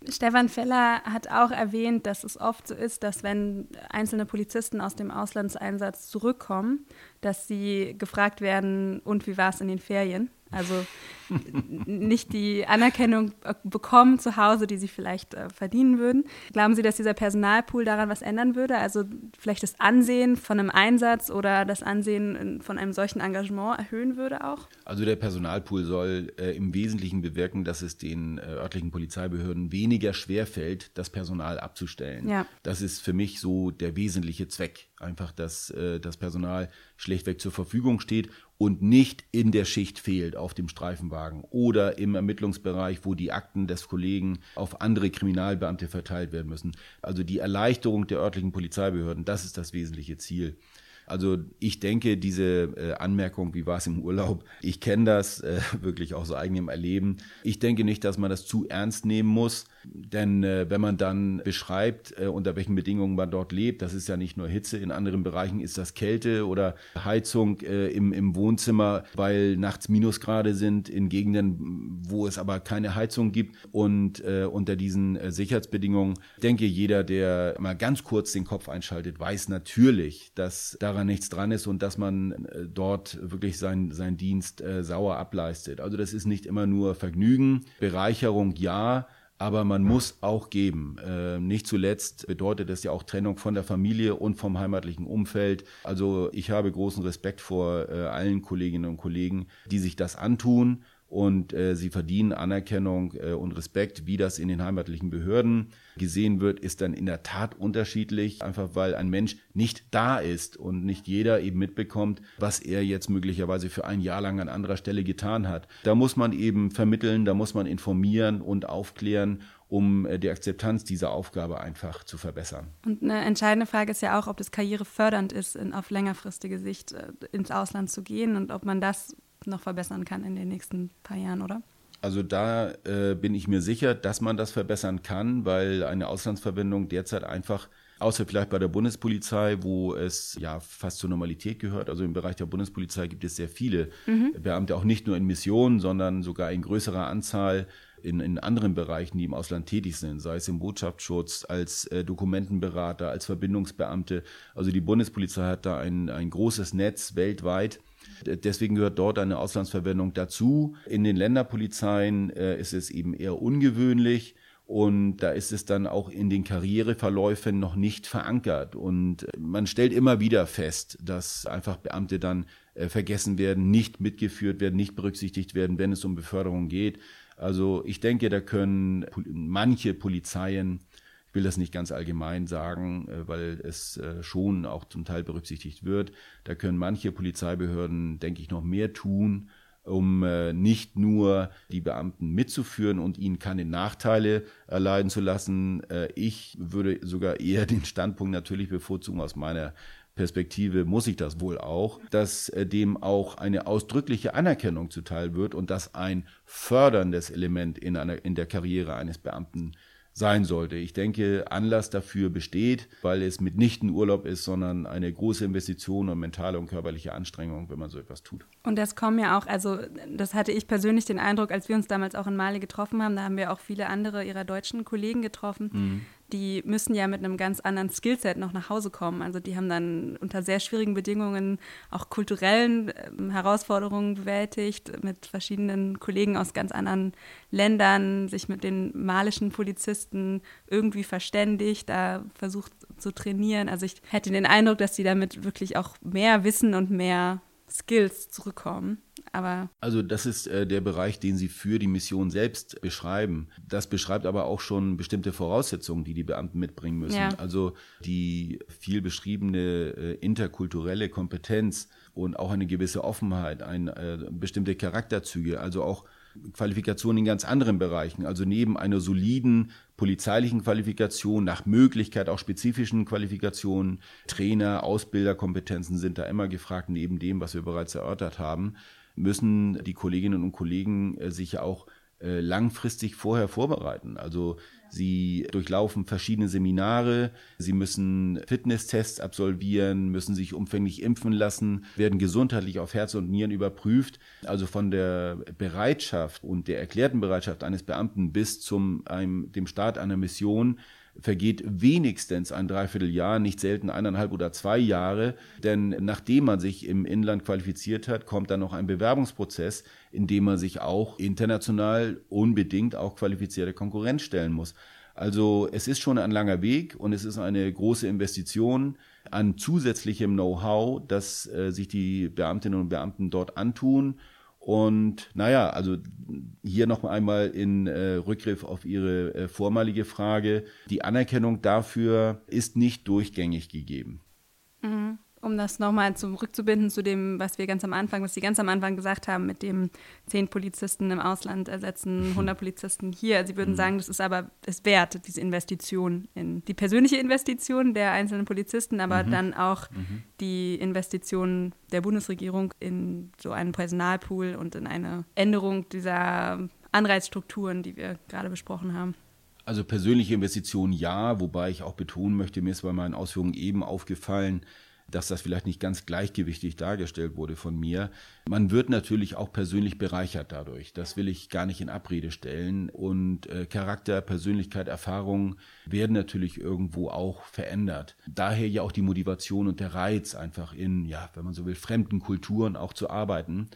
Stefan Feller hat auch erwähnt, dass es oft so ist, dass wenn einzelne Polizisten aus dem Auslandseinsatz zurückkommen, dass sie gefragt werden, und wie war es in den Ferien? Also nicht die Anerkennung bekommen zu Hause, die sie vielleicht äh, verdienen würden. Glauben Sie, dass dieser Personalpool daran was ändern würde? Also vielleicht das Ansehen von einem Einsatz oder das Ansehen von einem solchen Engagement erhöhen würde auch? Also der Personalpool soll äh, im Wesentlichen bewirken, dass es den äh, örtlichen Polizeibehörden weniger schwerfällt, das Personal abzustellen. Ja. Das ist für mich so der wesentliche Zweck. Einfach, dass äh, das Personal schlechtweg zur Verfügung steht und nicht in der Schicht fehlt auf dem Streifenwagen oder im Ermittlungsbereich, wo die Akten des Kollegen auf andere Kriminalbeamte verteilt werden müssen. Also die Erleichterung der örtlichen Polizeibehörden, das ist das wesentliche Ziel. Also ich denke, diese äh, Anmerkung, wie war es im Urlaub, ich kenne das äh, wirklich aus eigenem Erleben. Ich denke nicht, dass man das zu ernst nehmen muss. Denn äh, wenn man dann beschreibt, äh, unter welchen Bedingungen man dort lebt, das ist ja nicht nur Hitze, in anderen Bereichen ist das Kälte oder Heizung äh, im, im Wohnzimmer, weil nachts Minusgrade sind, in Gegenden, wo es aber keine Heizung gibt. Und äh, unter diesen äh, Sicherheitsbedingungen, denke jeder, der mal ganz kurz den Kopf einschaltet, weiß natürlich, dass daran nichts dran ist und dass man äh, dort wirklich sein, sein Dienst äh, sauer ableistet. Also das ist nicht immer nur Vergnügen, Bereicherung ja, aber man muss auch geben. Äh, nicht zuletzt bedeutet das ja auch Trennung von der Familie und vom heimatlichen Umfeld. Also ich habe großen Respekt vor äh, allen Kolleginnen und Kollegen, die sich das antun und äh, sie verdienen Anerkennung äh, und Respekt. Wie das in den heimatlichen Behörden gesehen wird, ist dann in der Tat unterschiedlich, einfach weil ein Mensch nicht da ist und nicht jeder eben mitbekommt, was er jetzt möglicherweise für ein Jahr lang an anderer Stelle getan hat. Da muss man eben vermitteln, da muss man informieren und aufklären um äh, die Akzeptanz dieser Aufgabe einfach zu verbessern. Und eine entscheidende Frage ist ja auch, ob das karrierefördernd ist, in, auf längerfristige Sicht äh, ins Ausland zu gehen und ob man das noch verbessern kann in den nächsten paar Jahren, oder? Also da äh, bin ich mir sicher, dass man das verbessern kann, weil eine Auslandsverbindung derzeit einfach außer vielleicht bei der Bundespolizei, wo es ja fast zur Normalität gehört. Also im Bereich der Bundespolizei gibt es sehr viele mhm. Beamte, auch nicht nur in Missionen, sondern sogar in größerer Anzahl in, in anderen Bereichen, die im Ausland tätig sind, sei es im Botschaftsschutz, als äh, Dokumentenberater, als Verbindungsbeamte. Also die Bundespolizei hat da ein, ein großes Netz weltweit Deswegen gehört dort eine Auslandsverwendung dazu. In den Länderpolizeien äh, ist es eben eher ungewöhnlich. Und da ist es dann auch in den Karriereverläufen noch nicht verankert. Und man stellt immer wieder fest, dass einfach Beamte dann äh, vergessen werden, nicht mitgeführt werden, nicht berücksichtigt werden, wenn es um Beförderung geht. Also ich denke, da können manche Polizeien ich will das nicht ganz allgemein sagen, äh, weil es äh, schon auch zum Teil berücksichtigt wird. Da können manche Polizeibehörden, denke ich, noch mehr tun, um äh, nicht nur die Beamten mitzuführen und ihnen keine Nachteile erleiden zu lassen. Ich würde sogar eher den Standpunkt natürlich bevorzugen aus meiner Perspektive muss ich das wohl auch, dass dem auch eine ausdrückliche Anerkennung zuteil wird und dass ein förderndes Element in, einer, in der Karriere eines Beamten sein sollte. Ich denke, Anlass dafür besteht, weil es mitnichten Urlaub ist, sondern eine große Investition und mentale und körperliche Anstrengung, wenn man so etwas tut. Und das kommen ja auch, also das hatte ich persönlich den Eindruck, als wir uns damals auch in Mali getroffen haben, da haben wir auch viele andere ihrer deutschen Kollegen getroffen, mhm die müssen ja mit einem ganz anderen Skillset noch nach Hause kommen. Also die haben dann unter sehr schwierigen Bedingungen auch kulturellen äh, Herausforderungen bewältigt, mit verschiedenen Kollegen aus ganz anderen Ländern, sich mit den malischen Polizisten irgendwie verständigt, da versucht zu trainieren. Also ich hätte den Eindruck, dass die damit wirklich auch mehr Wissen und mehr Skills zurückkommen. Aber also das ist äh, der Bereich, den Sie für die Mission selbst beschreiben. Das beschreibt aber auch schon bestimmte Voraussetzungen, die die Beamten mitbringen müssen. Ja. Also die viel beschriebene äh, interkulturelle Kompetenz und auch eine gewisse Offenheit, ein, äh, bestimmte Charakterzüge, also auch Qualifikationen in ganz anderen Bereichen. Also neben einer soliden polizeilichen Qualifikation, nach Möglichkeit auch spezifischen Qualifikationen, Trainer, Ausbilderkompetenzen sind da immer gefragt, neben dem, was wir bereits erörtert haben, müssen die Kolleginnen und Kollegen äh, sich auch äh, langfristig vorher vorbereiten. Also Sie durchlaufen verschiedene Seminare, sie müssen Fitnesstests absolvieren, müssen sich umfänglich impfen lassen, werden gesundheitlich auf Herz und Nieren überprüft. Also von der Bereitschaft und der erklärten Bereitschaft eines Beamten bis zum einem, dem Start einer Mission vergeht wenigstens ein Dreivierteljahr, nicht selten eineinhalb oder zwei Jahre. Denn nachdem man sich im Inland qualifiziert hat, kommt dann noch ein Bewerbungsprozess, in dem man sich auch international unbedingt auch qualifizierte Konkurrenz stellen muss. Also es ist schon ein langer Weg und es ist eine große Investition an zusätzlichem Know-how, das äh, sich die Beamtinnen und Beamten dort antun und naja, also hier noch einmal in äh, Rückgriff auf Ihre äh, vormalige Frage. Die Anerkennung dafür ist nicht durchgängig gegeben. Mhm um das nochmal zurückzubinden zu dem, was wir ganz am Anfang, was Sie ganz am Anfang gesagt haben, mit dem zehn Polizisten im Ausland ersetzen, 100 Polizisten hier. Sie würden mhm. sagen, das ist aber es wert, diese Investition in die persönliche Investition der einzelnen Polizisten, aber mhm. dann auch mhm. die Investition der Bundesregierung in so einen Personalpool und in eine Änderung dieser Anreizstrukturen, die wir gerade besprochen haben. Also persönliche Investitionen ja, wobei ich auch betonen möchte, mir ist bei meinen Ausführungen eben aufgefallen, dass das vielleicht nicht ganz gleichgewichtig dargestellt wurde von mir. Man wird natürlich auch persönlich bereichert dadurch. Das will ich gar nicht in Abrede stellen. Und äh, Charakter, Persönlichkeit, Erfahrung werden natürlich irgendwo auch verändert. Daher ja auch die Motivation und der Reiz, einfach in, ja, wenn man so will, fremden Kulturen auch zu arbeiten.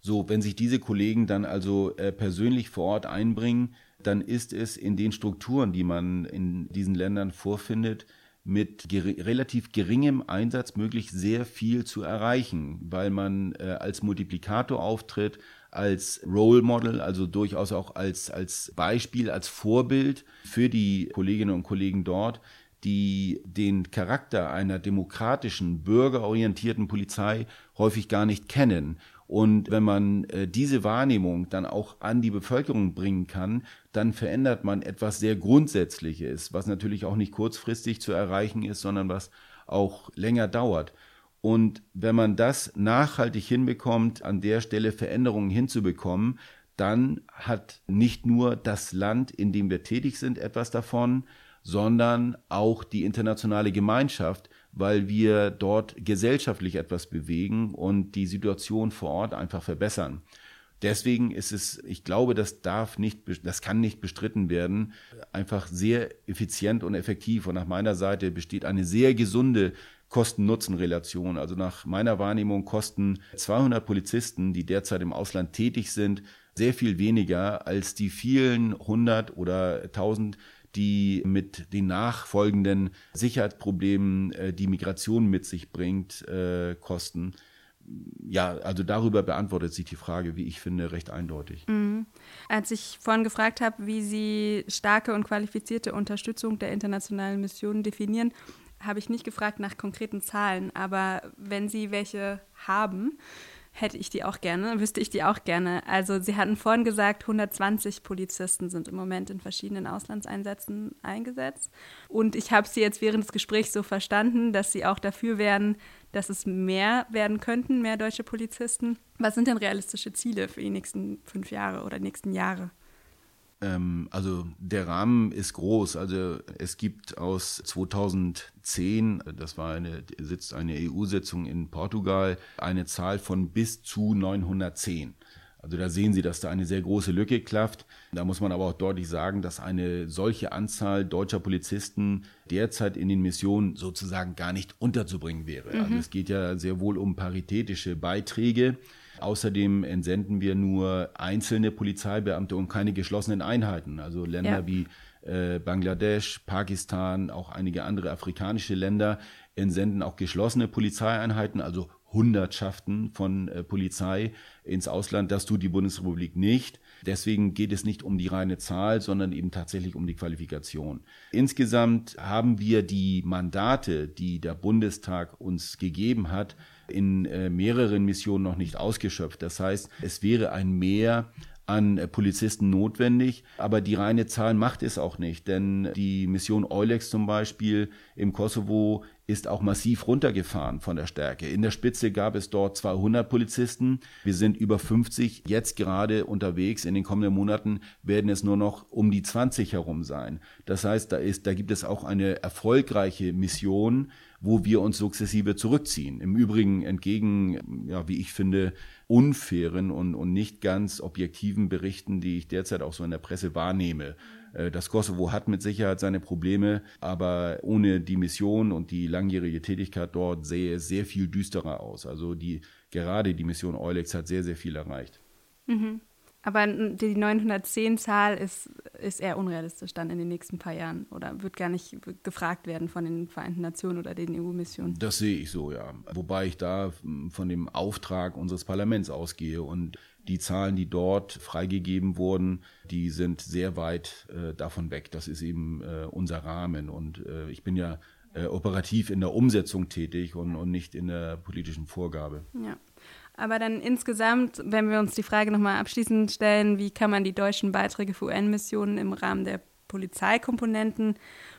So, wenn sich diese Kollegen dann also äh, persönlich vor Ort einbringen, dann ist es in den Strukturen, die man in diesen Ländern vorfindet, mit ger relativ geringem Einsatz möglich sehr viel zu erreichen, weil man äh, als Multiplikator auftritt, als Role Model, also durchaus auch als, als Beispiel, als Vorbild für die Kolleginnen und Kollegen dort, die den Charakter einer demokratischen, bürgerorientierten Polizei häufig gar nicht kennen und wenn man äh, diese Wahrnehmung dann auch an die Bevölkerung bringen kann, dann verändert man etwas sehr Grundsätzliches, was natürlich auch nicht kurzfristig zu erreichen ist, sondern was auch länger dauert. Und wenn man das nachhaltig hinbekommt, an der Stelle Veränderungen hinzubekommen, dann hat nicht nur das Land, in dem wir tätig sind, etwas davon, sondern auch die internationale Gemeinschaft, weil wir dort gesellschaftlich etwas bewegen und die Situation vor Ort einfach verbessern. Deswegen ist es, ich glaube, das darf nicht, das kann nicht bestritten werden, einfach sehr effizient und effektiv. Und nach meiner Seite besteht eine sehr gesunde Kosten-Nutzen-Relation. Also nach meiner Wahrnehmung kosten 200 Polizisten, die derzeit im Ausland tätig sind, sehr viel weniger als die vielen hundert oder tausend, die mit den nachfolgenden Sicherheitsproblemen, äh, die Migration mit sich bringt, äh, kosten. Ja, also darüber beantwortet sich die Frage, wie ich finde, recht eindeutig. Mhm. Als ich vorhin gefragt habe, wie Sie starke und qualifizierte Unterstützung der internationalen Missionen definieren, habe ich nicht gefragt nach konkreten Zahlen, aber wenn Sie welche haben, hätte ich die auch gerne, wüsste ich die auch gerne. Also Sie hatten vorhin gesagt, 120 Polizisten sind im Moment in verschiedenen Auslandseinsätzen eingesetzt. Und ich habe Sie jetzt während des Gesprächs so verstanden, dass Sie auch dafür wären, dass es mehr werden könnten, mehr deutsche Polizisten. Was sind denn realistische Ziele für die nächsten fünf Jahre oder nächsten Jahre? Ähm, also der Rahmen ist groß. Also es gibt aus 2010, das war eine, sitzt eine EU-Sitzung in Portugal, eine Zahl von bis zu 910. Also da sehen Sie, dass da eine sehr große Lücke klafft. Da muss man aber auch deutlich sagen, dass eine solche Anzahl deutscher Polizisten derzeit in den Missionen sozusagen gar nicht unterzubringen wäre. Also mhm. Also es geht ja sehr wohl um paritätische Beiträge. Außerdem entsenden wir nur einzelne Polizeibeamte und keine geschlossenen Einheiten. Also Länder ja. wie äh, Bangladesch, Pakistan, auch einige andere afrikanische Länder entsenden auch geschlossene Polizeieinheiten, also Hundertschaften von äh, Polizei ins Ausland. Das tut die Bundesrepublik nicht. Deswegen geht es nicht um die reine Zahl, sondern eben tatsächlich um die Qualifikation. Insgesamt haben wir die Mandate, die der Bundestag uns gegeben hat, in äh, mehreren Missionen noch nicht ausgeschöpft. Das heißt, es wäre ein Mehr an Polizisten notwendig. Aber die reine Zahl macht es auch nicht, denn die Mission Eulex zum Beispiel im Kosovo ist auch massiv runtergefahren von der Stärke. In der Spitze gab es dort 200 Polizisten. Wir sind über 50 jetzt gerade unterwegs. In den kommenden Monaten werden es nur noch um die 20 herum sein. Das heißt, da ist, da gibt es auch eine erfolgreiche Mission, wo wir uns sukzessive zurückziehen. Im Übrigen entgegen, ja, wie ich finde, unfairen und, und nicht ganz objektiven Berichten, die ich derzeit auch so in der Presse wahrnehme. Äh, das Kosovo hat mit Sicherheit seine Probleme, aber ohne die Mission und die langjährige Tätigkeit dort sähe es sehr viel düsterer aus. Also die, gerade die Mission Eulex hat sehr, sehr viel erreicht. Mhm. Aber die 910-Zahl ist, ist eher unrealistisch dann in den nächsten paar Jahren oder wird gar nicht gefragt werden von den Vereinten Nationen oder den EU-Missionen. Das sehe ich so, ja. Wobei ich da von dem Auftrag unseres Parlaments ausgehe und die Zahlen, die dort freigegeben wurden, die sind sehr weit äh, davon weg. Das ist eben äh, unser Rahmen und äh, ich bin ja äh, operativ in der Umsetzung tätig und, und nicht in der politischen Vorgabe. Ja. Aber dann insgesamt, wenn wir uns die Frage nochmal abschließend stellen, wie kann man die deutschen Beiträge für UN-Missionen im Rahmen der Polizeikomponenten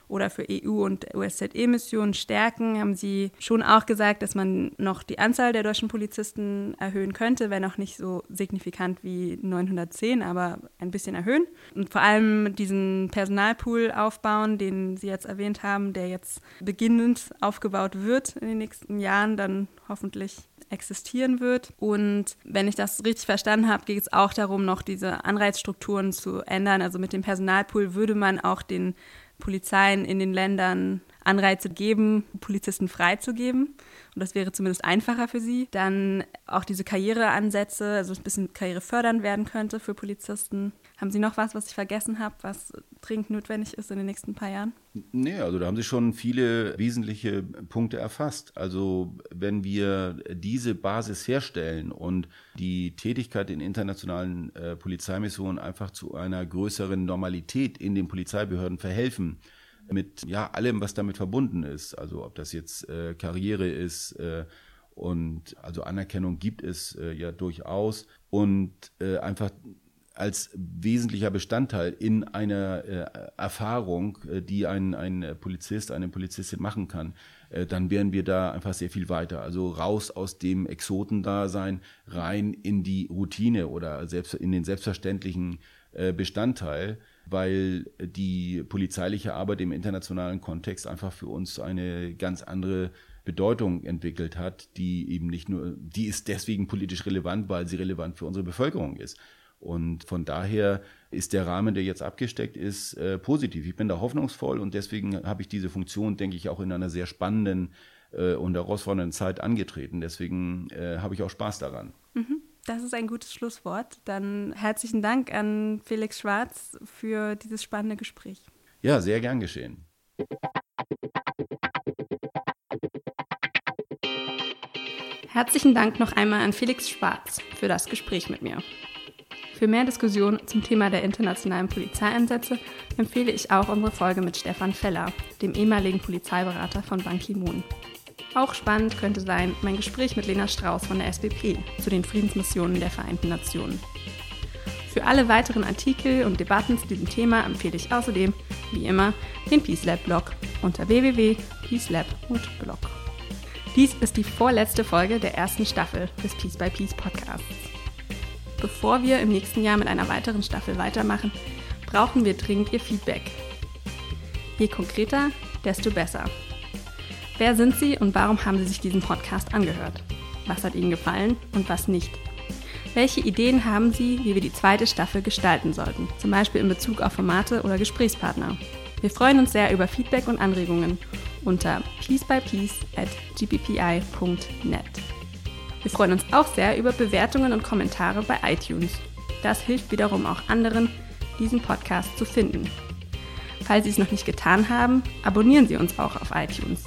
oder für EU- und OSZE-Missionen stärken, haben Sie schon auch gesagt, dass man noch die Anzahl der deutschen Polizisten erhöhen könnte, wenn auch nicht so signifikant wie 910, aber ein bisschen erhöhen. Und vor allem diesen Personalpool aufbauen, den Sie jetzt erwähnt haben, der jetzt beginnend aufgebaut wird in den nächsten Jahren, dann hoffentlich existieren wird. Und wenn ich das richtig verstanden habe, geht es auch darum, noch diese Anreizstrukturen zu ändern. Also mit dem Personalpool würde man auch den Polizeien in den Ländern Anreize geben, Polizisten freizugeben. Und das wäre zumindest einfacher für sie. Dann auch diese Karriereansätze, also ein bisschen karrierefördernd werden könnte für Polizisten. Haben Sie noch was, was ich vergessen habe, was dringend notwendig ist in den nächsten paar Jahren? Nee, also da haben Sie schon viele wesentliche Punkte erfasst. Also wenn wir diese Basis herstellen und die Tätigkeit in internationalen äh, Polizeimissionen einfach zu einer größeren Normalität in den Polizeibehörden verhelfen, mit ja allem, was damit verbunden ist. Also ob das jetzt äh, Karriere ist äh, und also Anerkennung gibt es äh, ja durchaus und äh, einfach als wesentlicher Bestandteil in einer äh, Erfahrung, äh, die ein, ein Polizist, eine Polizistin machen kann, äh, dann wären wir da einfach sehr viel weiter. Also raus aus dem Exotendasein, rein in die Routine oder selbst in den selbstverständlichen äh, Bestandteil weil die polizeiliche Arbeit im internationalen Kontext einfach für uns eine ganz andere Bedeutung entwickelt hat, die eben nicht nur, die ist deswegen politisch relevant, weil sie relevant für unsere Bevölkerung ist. Und von daher ist der Rahmen, der jetzt abgesteckt ist, äh, positiv. Ich bin da hoffnungsvoll und deswegen habe ich diese Funktion, denke ich, auch in einer sehr spannenden äh, und herausfordernden Zeit angetreten. Deswegen äh, habe ich auch Spaß daran. Mhm. Das ist ein gutes Schlusswort. Dann herzlichen Dank an Felix Schwarz für dieses spannende Gespräch. Ja, sehr gern geschehen. Herzlichen Dank noch einmal an Felix Schwarz für das Gespräch mit mir. Für mehr Diskussion zum Thema der internationalen Polizeieinsätze empfehle ich auch unsere Folge mit Stefan Feller, dem ehemaligen Polizeiberater von Ban Ki-moon. Auch spannend könnte sein mein Gespräch mit Lena Strauß von der SBP zu den Friedensmissionen der Vereinten Nationen. Für alle weiteren Artikel und Debatten zu diesem Thema empfehle ich außerdem, wie immer, den Peace Lab Blog unter www.peacelab.blog. Dies ist die vorletzte Folge der ersten Staffel des Peace by Peace Podcasts. Bevor wir im nächsten Jahr mit einer weiteren Staffel weitermachen, brauchen wir dringend Ihr Feedback. Je konkreter, desto besser. Wer sind Sie und warum haben Sie sich diesen Podcast angehört? Was hat Ihnen gefallen und was nicht? Welche Ideen haben Sie, wie wir die zweite Staffel gestalten sollten, zum Beispiel in Bezug auf Formate oder Gesprächspartner? Wir freuen uns sehr über Feedback und Anregungen unter piecebypiece at gppi.net. Wir freuen uns auch sehr über Bewertungen und Kommentare bei iTunes. Das hilft wiederum auch anderen, diesen Podcast zu finden. Falls Sie es noch nicht getan haben, abonnieren Sie uns auch auf iTunes.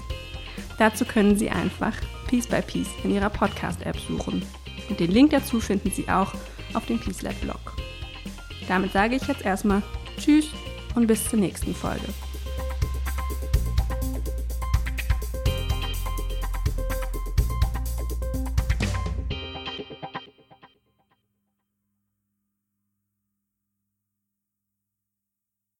Dazu können Sie einfach Piece by Piece in Ihrer Podcast-App suchen. Und den Link dazu finden Sie auch auf dem Peace Lab Blog. Damit sage ich jetzt erstmal Tschüss und bis zur nächsten Folge.